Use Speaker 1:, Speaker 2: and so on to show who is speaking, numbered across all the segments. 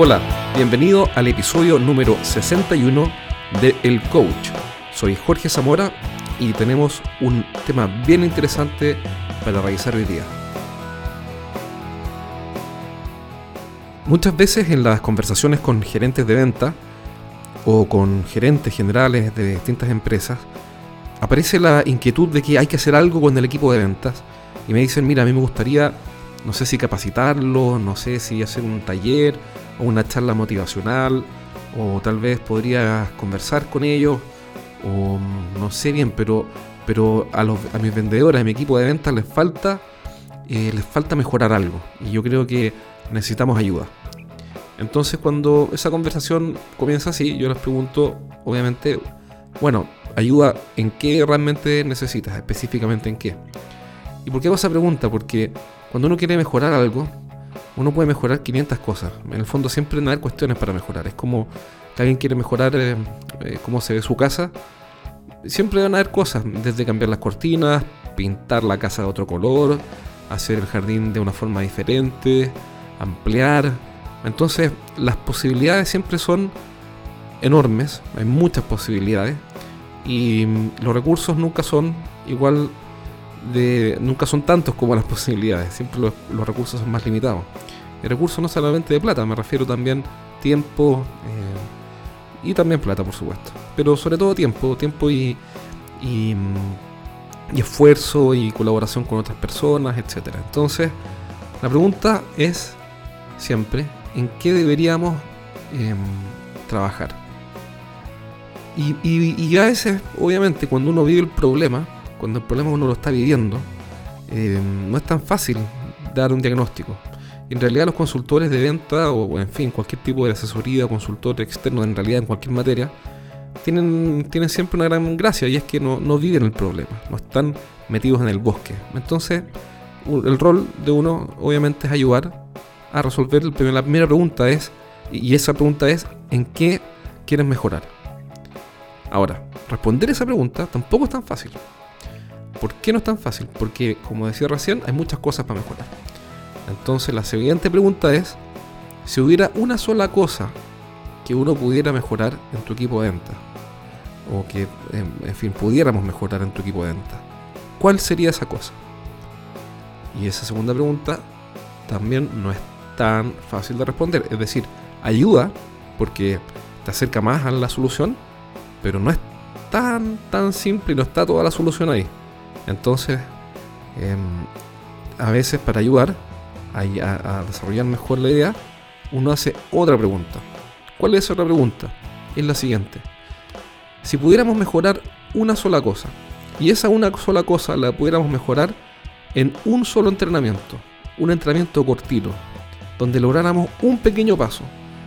Speaker 1: Hola, bienvenido al episodio número 61 de El Coach. Soy Jorge Zamora y tenemos un tema bien interesante para revisar hoy día. Muchas veces en las conversaciones con gerentes de venta o con gerentes generales de distintas empresas, aparece la inquietud de que hay que hacer algo con el equipo de ventas y me dicen, mira, a mí me gustaría, no sé si capacitarlo, no sé si hacer un taller o una charla motivacional, o tal vez podría conversar con ellos, o no sé bien, pero, pero a, los, a mis vendedores, a mi equipo de ventas les falta, eh, les falta mejorar algo. Y yo creo que necesitamos ayuda. Entonces cuando esa conversación comienza así, yo les pregunto, obviamente, bueno, ayuda en qué realmente necesitas, específicamente en qué. ¿Y por qué hago esa pregunta? Porque cuando uno quiere mejorar algo, uno puede mejorar 500 cosas. En el fondo siempre van a haber cuestiones para mejorar. Es como que alguien quiere mejorar eh, eh, cómo se ve su casa. Siempre van a haber cosas, desde cambiar las cortinas, pintar la casa de otro color, hacer el jardín de una forma diferente, ampliar. Entonces las posibilidades siempre son enormes, hay muchas posibilidades y los recursos nunca son igual de nunca son tantos como las posibilidades, siempre los, recursos son más limitados. El recurso no solamente de plata, me refiero también tiempo eh, y también plata, por supuesto. Pero sobre todo tiempo, tiempo y, y, esfuerzo y colaboración con otras personas, etc. Entonces, la pregunta es siempre, ¿en qué deberíamos em, trabajar? Y, y, a veces, obviamente, cuando uno vive el problema, cuando el problema uno lo está viviendo, eh, no es tan fácil dar un diagnóstico. En realidad los consultores de venta o en fin, cualquier tipo de asesoría, consultor externo en realidad en cualquier materia, tienen, tienen siempre una gran gracia y es que no, no viven el problema, no están metidos en el bosque. Entonces, el rol de uno obviamente es ayudar a resolver. La primera pregunta es, y esa pregunta es, ¿en qué quieres mejorar? Ahora, responder esa pregunta tampoco es tan fácil. ¿Por qué no es tan fácil? Porque, como decía recién, hay muchas cosas para mejorar. Entonces, la siguiente pregunta es, si hubiera una sola cosa que uno pudiera mejorar en tu equipo de venta, o que, en fin, pudiéramos mejorar en tu equipo de venta, ¿cuál sería esa cosa? Y esa segunda pregunta también no es tan fácil de responder. Es decir, ayuda porque te acerca más a la solución, pero no es tan, tan simple y no está toda la solución ahí. Entonces, em, a veces para ayudar a, desarrollar mejor la idea, uno hace otra pregunta. ¿Cuál es otra pregunta? Es la siguiente. Si pudiéramos mejorar una sola cosa, y esa una sola cosa la pudiéramos mejorar en un solo entrenamiento, un entrenamiento cortito, donde lográramos un pequeño paso,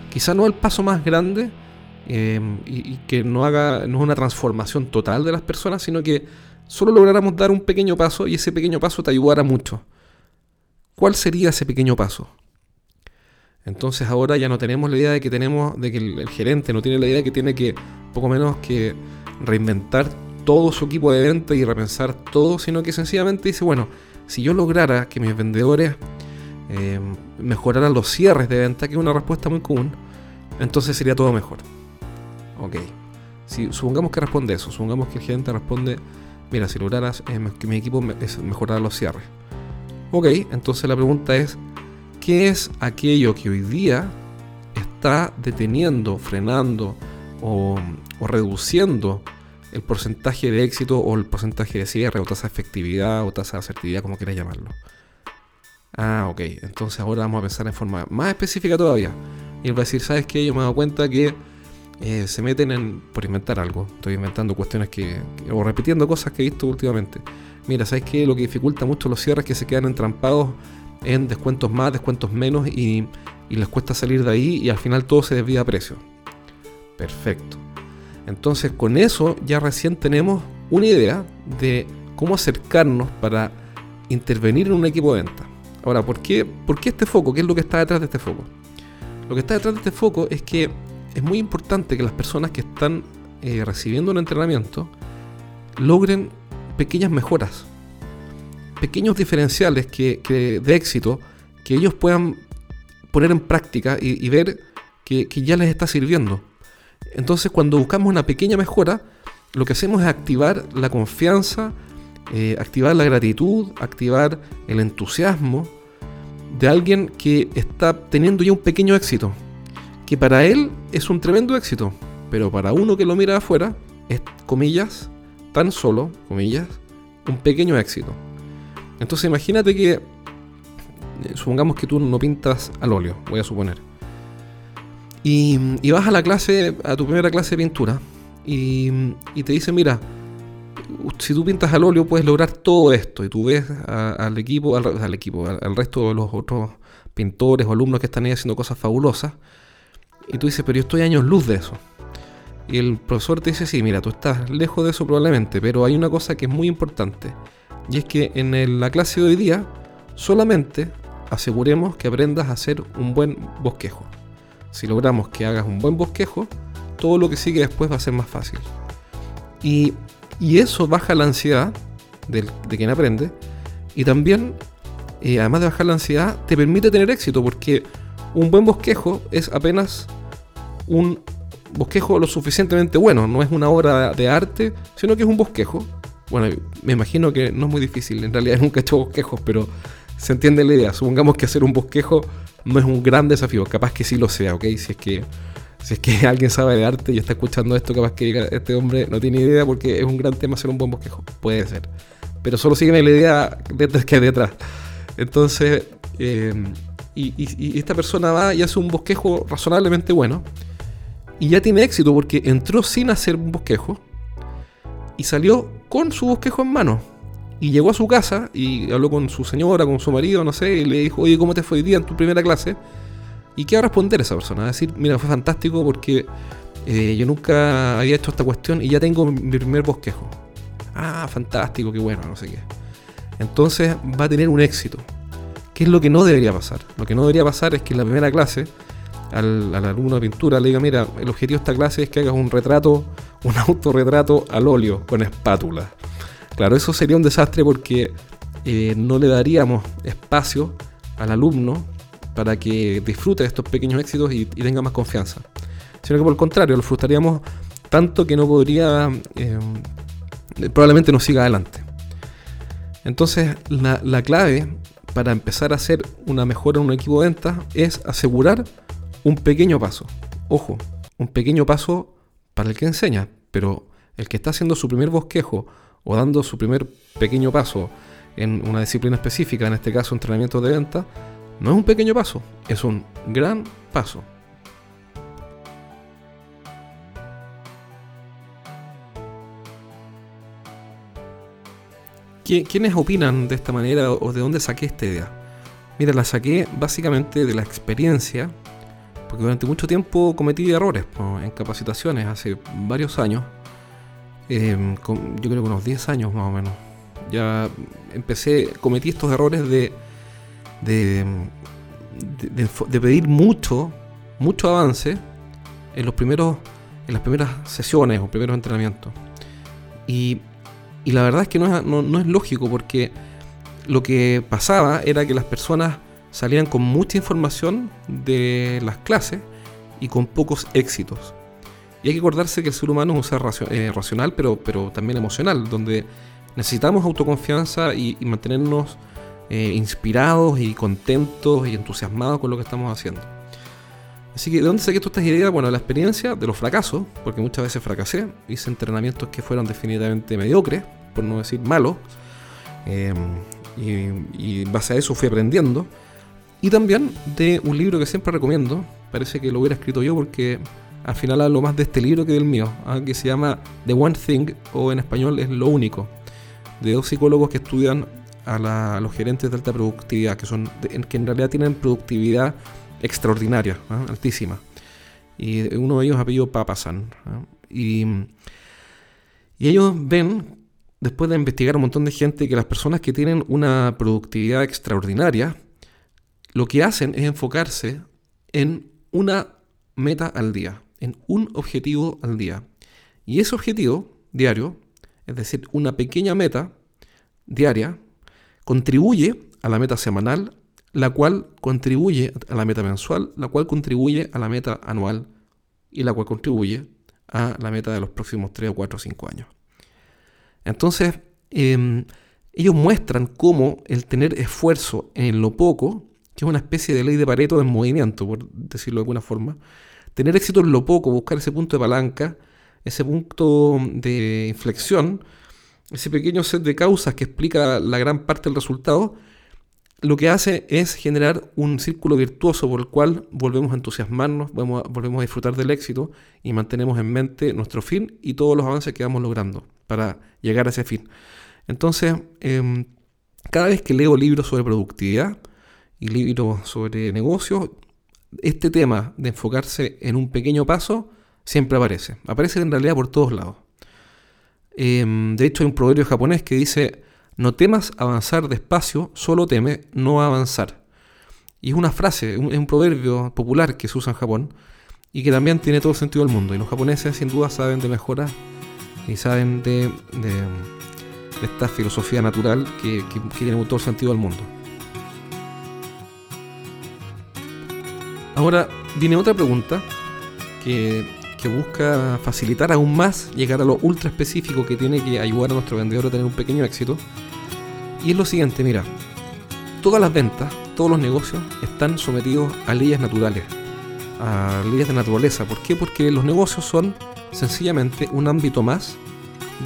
Speaker 1: quizá no el paso más grande, em, y, que no haga no una transformación total de las personas, sino que solo lográramos dar un pequeño paso y ese pequeño paso te ayudara mucho. ¿Cuál sería ese pequeño paso? Entonces ahora ya no tenemos la idea de que tenemos, de que el, gerente no tiene la idea de que tiene que poco menos que reinventar todo su equipo de venta y repensar todo, sino que sencillamente dice, bueno, si yo lograra que mis vendedores eh, mejoraran los cierres de venta, que es una respuesta muy común, entonces sería todo mejor. Ok. Si supongamos que responde eso, supongamos que el gerente responde, mira, si lograras eh, que mi equipo mejorara los cierres. Ok, entonces la pregunta es, ¿qué es aquello que hoy día está deteniendo, frenando o, reduciendo el porcentaje de éxito o el porcentaje de cierre o tasa de efectividad o tasa de asertividad, como quieras llamarlo? Ah, ok, entonces ahora vamos a pensar en forma más específica todavía. Y él va a decir, ¿sabes qué? Yo me he dado cuenta que eh, se meten en, por inventar algo. Estoy inventando cuestiones que, o repitiendo cosas que he visto últimamente. Mira, ¿sabes qué? Lo que dificulta mucho los cierres es que se quedan entrampados en descuentos más, descuentos menos y, les cuesta salir de ahí y al final todo se desvía a precio. Perfecto. Entonces con eso ya recién tenemos una idea de cómo acercarnos para intervenir en un equipo de venta. Ahora, ¿por qué, ¿por qué este foco? ¿Qué es lo que está detrás de este foco? Lo que está detrás de este foco es que es muy importante que las personas que están eh, recibiendo un entrenamiento logren pequeñas mejoras, pequeños diferenciales que, de éxito que ellos puedan poner en práctica y, ver que, ya les está sirviendo. Entonces cuando buscamos una pequeña mejora, lo que hacemos es activar la confianza, eh, activar la gratitud, activar el entusiasmo de alguien que está teniendo ya un pequeño éxito, que para él es un tremendo éxito, pero para uno que lo mira afuera es, comillas, tan solo, comillas, un pequeño éxito. Entonces imagínate que, eh, supongamos que tú no pintas al óleo, voy a suponer. Y, vas a la clase, a tu primera clase de pintura, y, te dicen, mira, si tú pintas al óleo puedes lograr todo esto. Y tú ves al equipo, al, equipo, al, resto de los otros pintores o alumnos que están ahí haciendo cosas fabulosas. Y tú dices, pero yo estoy años luz de eso. Y el profesor te dice, sí, mira, tú estás lejos de eso probablemente, pero hay una cosa que es muy importante. Y es que en la clase de hoy día solamente aseguremos que aprendas a hacer un buen bosquejo. Si logramos que hagas un buen bosquejo, todo lo que sigue después va a ser más fácil. Y, eso baja la ansiedad de, quien aprende. Y también, eh, además de bajar la ansiedad, te permite tener éxito porque un buen bosquejo es apenas un bosquejo lo suficientemente bueno. No es una obra de arte, sino que es un bosquejo. Bueno, me imagino que no es muy difícil. En realidad nunca he hecho bosquejos, pero se entiende la idea. Supongamos que hacer un bosquejo no es un gran desafío. Capaz que sí lo sea, ¿ok? Si es que, si es que alguien sabe de arte y está escuchando esto, capaz que diga, este hombre no tiene idea porque es un gran tema hacer un buen bosquejo. Puede ser. Pero solo sígueme la idea detrás que hay detrás. Entonces, eh, y esta persona va y hace un bosquejo razonablemente bueno y ya tiene éxito porque entró sin hacer un bosquejo y salió con su bosquejo en mano. Y llegó a su casa y habló con su señora, con su marido, no sé, y le dijo, oye, ¿cómo te fue hoy día en tu primera clase? ¿Y qué va a responder esa persona? Va a decir, mira, fue fantástico porque eh, yo nunca había hecho esta cuestión y ya tengo mi primer bosquejo. Ah, fantástico, qué bueno, no sé qué. Entonces va a tener un éxito. ¿Qué es lo que no debería pasar? Lo que no debería pasar es que en la primera clase al, alumno de pintura, le diga, mira, el objetivo de esta clase es que hagas un retrato, un autorretrato al óleo con espátula. Claro, eso sería un desastre porque eh, no le daríamos espacio al alumno para que disfrute de estos pequeños éxitos y, tenga más confianza. Sino que por el contrario, lo frustraríamos tanto que no podría, eh, probablemente no siga adelante. Entonces, la, la, clave para empezar a hacer una mejora en un equipo de ventas es asegurar un pequeño paso. Ojo, un pequeño paso para el que enseña, pero el que está haciendo su primer bosquejo o dando su primer pequeño paso en una disciplina específica, en este caso entrenamiento de venta, no es un pequeño paso, es un gran paso. ¿Quiénes opinan de esta manera o de dónde saqué esta idea? Mira, la saqué básicamente de la experiencia porque durante mucho tiempo cometí errores en capacitaciones, hace varios años, em, yo creo que unos 10 años más o menos. Ya empecé, cometí estos errores de, de, pedir mucho, mucho avance en los primeros, en las primeras sesiones o primeros entrenamientos. Y, la verdad es que no es lógico porque lo que pasaba era que las personas salían con mucha información de las clases y con pocos éxitos. Y hay que acordarse que el ser humano es un ser eh, racional, pero, pero también emocional, donde necesitamos autoconfianza y, mantenernos eh, inspirados y contentos y entusiasmados con lo que estamos haciendo. Así que, ¿de dónde saqué todas estas ideas? Bueno, la experiencia de los fracasos, porque muchas veces fracasé, hice entrenamientos que fueron definitivamente mediocres, por no decir malos, eh, y, y en base a eso fui aprendiendo. Y también de un libro que siempre recomiendo, parece que lo hubiera escrito yo porque al final hablo más de este libro que del mío, ¿ah? que se llama The One Thing, o en español es Lo Único, de dos psicólogos que estudian a, los gerentes de alta productividad, que, son, que en realidad tienen productividad extraordinaria, ¿ah? altísima. Y uno de ellos apellido Papasan. ¿ah? Y, y ellos ven, después de investigar un montón de gente, que las personas que tienen una productividad extraordinaria, lo que hacen es enfocarse en una meta al día, en un objetivo al día. Y ese objetivo diario, es decir, una pequeña meta diaria, contribuye a la meta semanal, la cual contribuye a la meta mensual, la cual contribuye a la meta anual y la cual contribuye a la meta de los próximos 3 o 4 o 5 años. Entonces, em, ellos muestran cómo el tener esfuerzo en lo poco, que es una especie de ley de Pareto en movimiento, por decirlo de alguna forma, tener éxito en lo poco, buscar ese punto de palanca, ese punto de inflexión, ese pequeño set de causas que explica la gran parte del resultado, lo que hace es generar un círculo virtuoso por el cual volvemos a entusiasmarnos, volvemos a disfrutar del éxito y mantenemos en mente nuestro fin y todos los avances que vamos logrando para llegar a ese fin. Entonces, em, cada vez que leo libros sobre productividad y sobre negocios, este tema de enfocarse en un pequeño paso siempre aparece. Aparece en realidad por todos lados. Em, de hecho, hay un proverbio japonés que dice, no temas avanzar despacio, solo teme no avanzar. Y es una frase, es un proverbio popular que se usa en Japón y que también tiene todo el sentido del mundo. Y los japoneses sin duda saben de mejoras y saben de, esta filosofía natural que, tiene todo el sentido del mundo. Ahora viene otra pregunta que busca facilitar aún más llegar a lo ultra específico que tiene que ayudar a nuestro vendedor a tener un pequeño éxito. Y es lo siguiente, mira, todas las ventas, todos los negocios están sometidos a leyes naturales, a leyes de naturaleza. ¿Por qué? Porque los negocios son sencillamente un ámbito más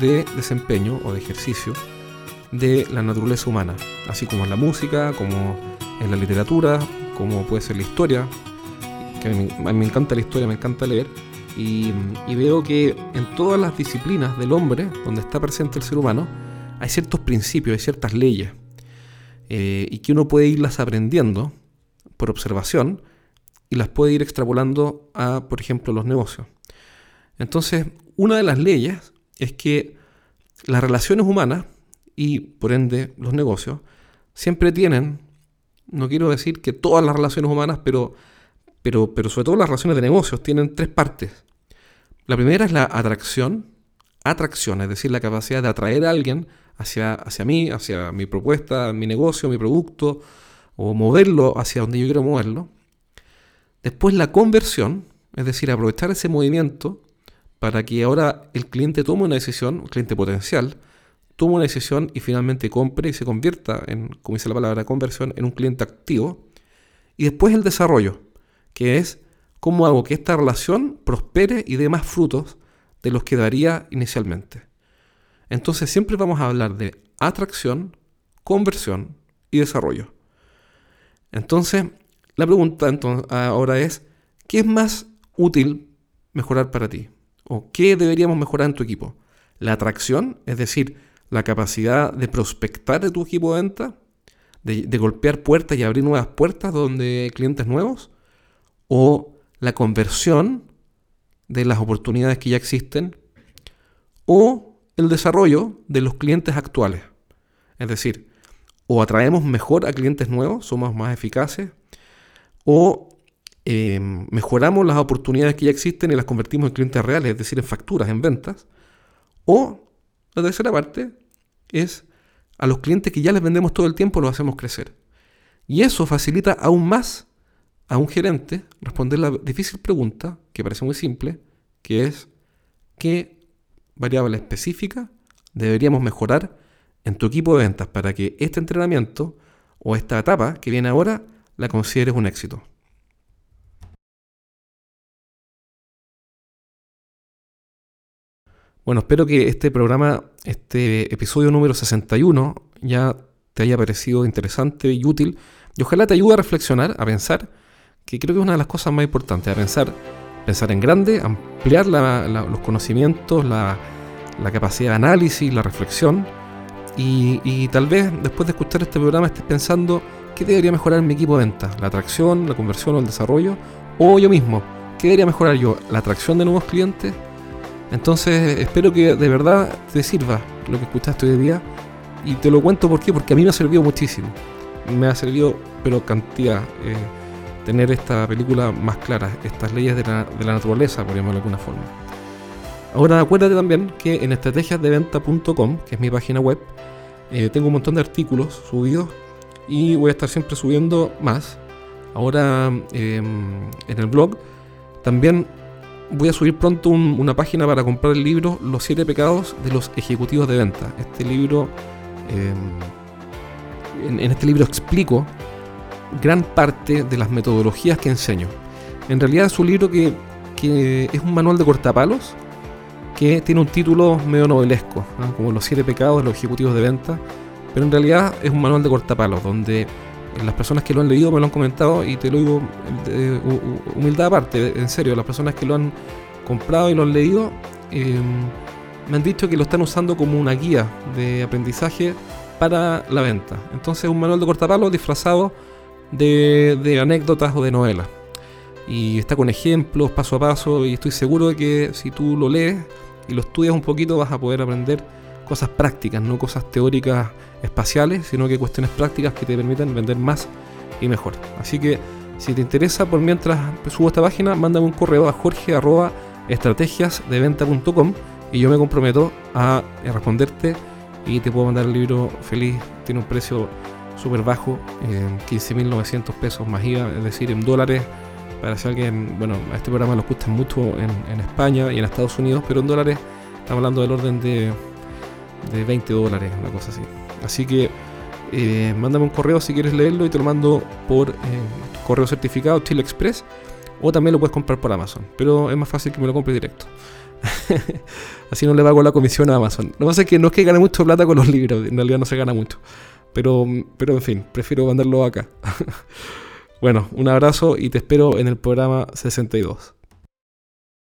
Speaker 1: de desempeño o de ejercicio de la naturaleza humana, así como en la música, como en la literatura, como puede ser la historia, mí me encanta la historia, me encanta leer, y, veo que en todas las disciplinas del hombre, donde está presente el ser humano, hay ciertos principios, hay ciertas leyes, eh, y que uno puede irlas aprendiendo por observación y las puede ir extrapolando a, por ejemplo, los negocios. Entonces, una de las leyes es que las relaciones humanas y, por ende, los negocios, siempre tienen, no quiero decir que todas las relaciones humanas, pero, pero, pero sobre todo las relaciones de negocios, tienen tres partes. La primera es la atracción, atracción, es decir, la capacidad de atraer a alguien hacia, hacia mí, hacia mi propuesta, mi negocio, mi producto, o moverlo hacia donde yo quiero moverlo. Después la conversión, es decir, aprovechar ese movimiento para que ahora el cliente tome una decisión, un cliente potencial, tome una decisión y finalmente compre y se convierta en, como dice la palabra conversión, en un cliente activo. Y después el desarrollo, que es ¿Cómo hago que esta relación prospere y dé más frutos de los que daría inicialmente? Entonces siempre vamos a hablar de atracción, conversión y desarrollo. Entonces, la pregunta ahora es, ¿qué es más útil mejorar para ti? ¿O qué deberíamos mejorar en tu equipo? ¿La atracción, es decir, la capacidad de prospectar de tu equipo de venta? De, de golpear puertas y abrir nuevas puertas donde clientes nuevos? ¿O la conversión de las oportunidades que ya existen o el desarrollo de los clientes actuales. Es decir, o atraemos mejor a clientes nuevos, somos más eficaces, o eh, mejoramos las oportunidades que ya existen y las convertimos en clientes reales, es decir, en facturas, en ventas, o la tercera parte es a los clientes que ya les vendemos todo el tiempo los hacemos crecer. Y eso facilita aún más a un gerente responder la difícil pregunta, que parece muy simple, que es ¿qué variable específica deberíamos mejorar en tu equipo de ventas para que este entrenamiento o esta etapa que viene ahora la consideres un éxito? Bueno, espero que este programa, este episodio número 61, ya te haya parecido interesante y útil y ojalá te ayude a reflexionar, a pensar que creo que es una de las cosas más importantes, pensar, pensar en grande, ampliar los conocimientos, la, capacidad de análisis, la reflexión, y, tal vez después de escuchar este programa estés pensando qué debería mejorar mi equipo de ventas, la atracción, la conversión o el desarrollo, o yo mismo, qué debería mejorar yo, la atracción de nuevos clientes. Entonces espero que de verdad te sirva lo que escuchaste hoy día. Y te lo cuento por qué, porque a mí me ha servido muchísimo, me ha servido pero cantidad. Eh, tener esta película más clara, estas leyes de la, naturaleza, por llamarlo de alguna forma. Ahora acuérdate también que en estrategiasdeventa.com, que es mi página web, eh, tengo un montón de artículos subidos y voy a estar siempre subiendo más. Ahora em, en el blog también voy a subir pronto una página para comprar el libro Los siete pecados de los ejecutivos de venta. Este libro, em, en, este libro explico gran parte de las metodologías que enseño. En realidad es un libro que, que es un manual de cortapalos que tiene un título medio novelesco, como Los siete pecados de los ejecutivos de venta, pero en realidad es un manual de cortapalos donde las personas que lo han leído me lo han comentado y te lo digo de humildad aparte, en serio, las personas que lo han comprado y lo han leído em, me han dicho que lo están usando como una guía de aprendizaje para la venta. Entonces un manual de cortapalos disfrazado de, anécdotas o de novelas. Y está con ejemplos paso a paso y estoy seguro de que si tú lo lees y lo estudias un poquito vas a poder aprender cosas prácticas, no cosas teóricas espaciales, sino que cuestiones prácticas que te permitan vender más y mejor. Así que si te interesa, por mientras subo esta página, mándame un correo a jorge estrategiasdeventa.com y yo me comprometo a responderte y te puedo mandar el libro feliz. Tiene un precio súper bajo, eh, 15.900 pesos más IVA, es decir, en dólares. Para si alguien, bueno, a este programa lo gusta mucho en, España y en Estados Unidos, pero en dólares estamos hablando del orden de, de 20 dólares, una cosa así. Así que eh, mándame un correo si quieres leerlo y te lo mando por eh, correo certificado Chile Express o también lo puedes comprar por Amazon, pero es más fácil que me lo compre directo. Así no le pago la comisión a Amazon. Lo que pasa es que no es que gane mucho plata con los libros, en realidad no se gana mucho. Pero, pero en fin, prefiero mandarlo acá. bueno, un abrazo y te espero en el programa 62.